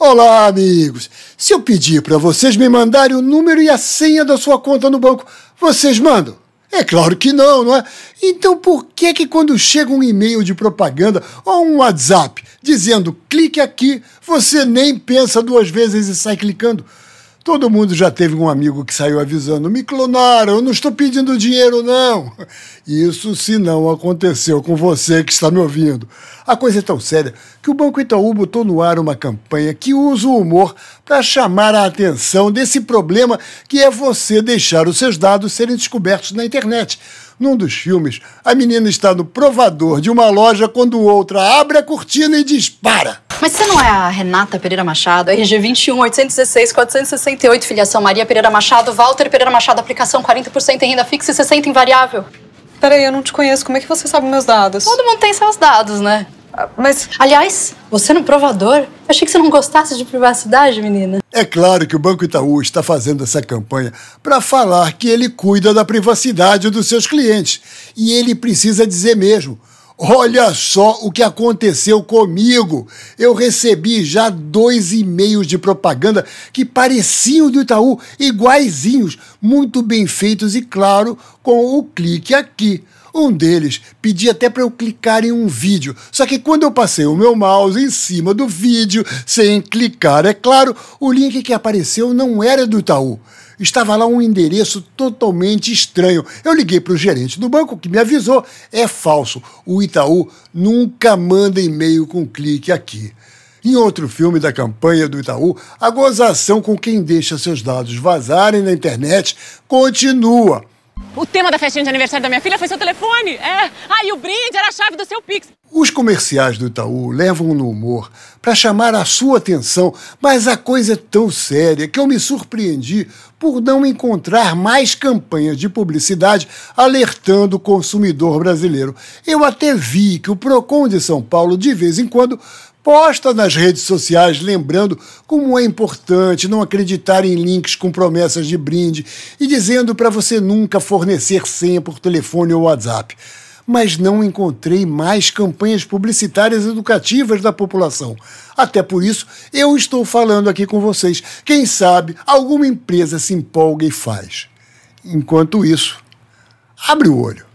Olá, amigos! Se eu pedir para vocês me mandarem o número e a senha da sua conta no banco, vocês mandam? É claro que não, não é? Então por que que quando chega um e-mail de propaganda ou um WhatsApp dizendo clique aqui, você nem pensa duas vezes e sai clicando? Todo mundo já teve um amigo que saiu avisando: me clonaram, eu não estou pedindo dinheiro, não. Isso se não aconteceu com você que está me ouvindo. A coisa é tão séria que o Banco Itaú botou no ar uma campanha que usa o humor para chamar a atenção desse problema que é você deixar os seus dados serem descobertos na internet. Num dos filmes, a menina está no provador de uma loja quando outra abre a cortina e dispara. Mas você não é a Renata Pereira Machado? RG 21 816 468, filiação Maria Pereira Machado, Walter Pereira Machado, aplicação 40% em renda fixa e 60% em variável. Peraí, eu não te conheço. Como é que você sabe meus dados? Todo mundo tem seus dados, né? Ah, Mas Aliás, você no provador? Eu achei que você não gostasse de privacidade, menina. É claro que o Banco Itaú está fazendo essa campanha para falar que ele cuida da privacidade dos seus clientes. E ele precisa dizer mesmo. Olha só o que aconteceu comigo. Eu recebi já dois e-mails de propaganda que pareciam do Itaú, iguaizinhos, muito bem feitos e, claro, com o clique aqui. Um deles pedia até para eu clicar em um vídeo, só que quando eu passei o meu mouse em cima do vídeo, sem clicar, é claro, o link que apareceu não era do Itaú. Estava lá um endereço totalmente estranho. Eu liguei para o gerente do banco que me avisou: é falso. O Itaú nunca manda e-mail com clique aqui. Em outro filme da campanha do Itaú, a gozação com quem deixa seus dados vazarem na internet continua. O tema da festinha de aniversário da minha filha foi seu telefone. É. Ah, e o brinde era a chave do seu Pix. Os comerciais do Itaú levam no humor para chamar a sua atenção, mas a coisa é tão séria que eu me surpreendi por não encontrar mais campanhas de publicidade alertando o consumidor brasileiro. Eu até vi que o Procon de São Paulo, de vez em quando, posta nas redes sociais lembrando como é importante não acreditar em links com promessas de brinde e dizendo para você nunca fornecer senha por telefone ou WhatsApp mas não encontrei mais campanhas publicitárias educativas da população. Até por isso, eu estou falando aqui com vocês. Quem sabe alguma empresa se empolga e faz. Enquanto isso, abre o olho.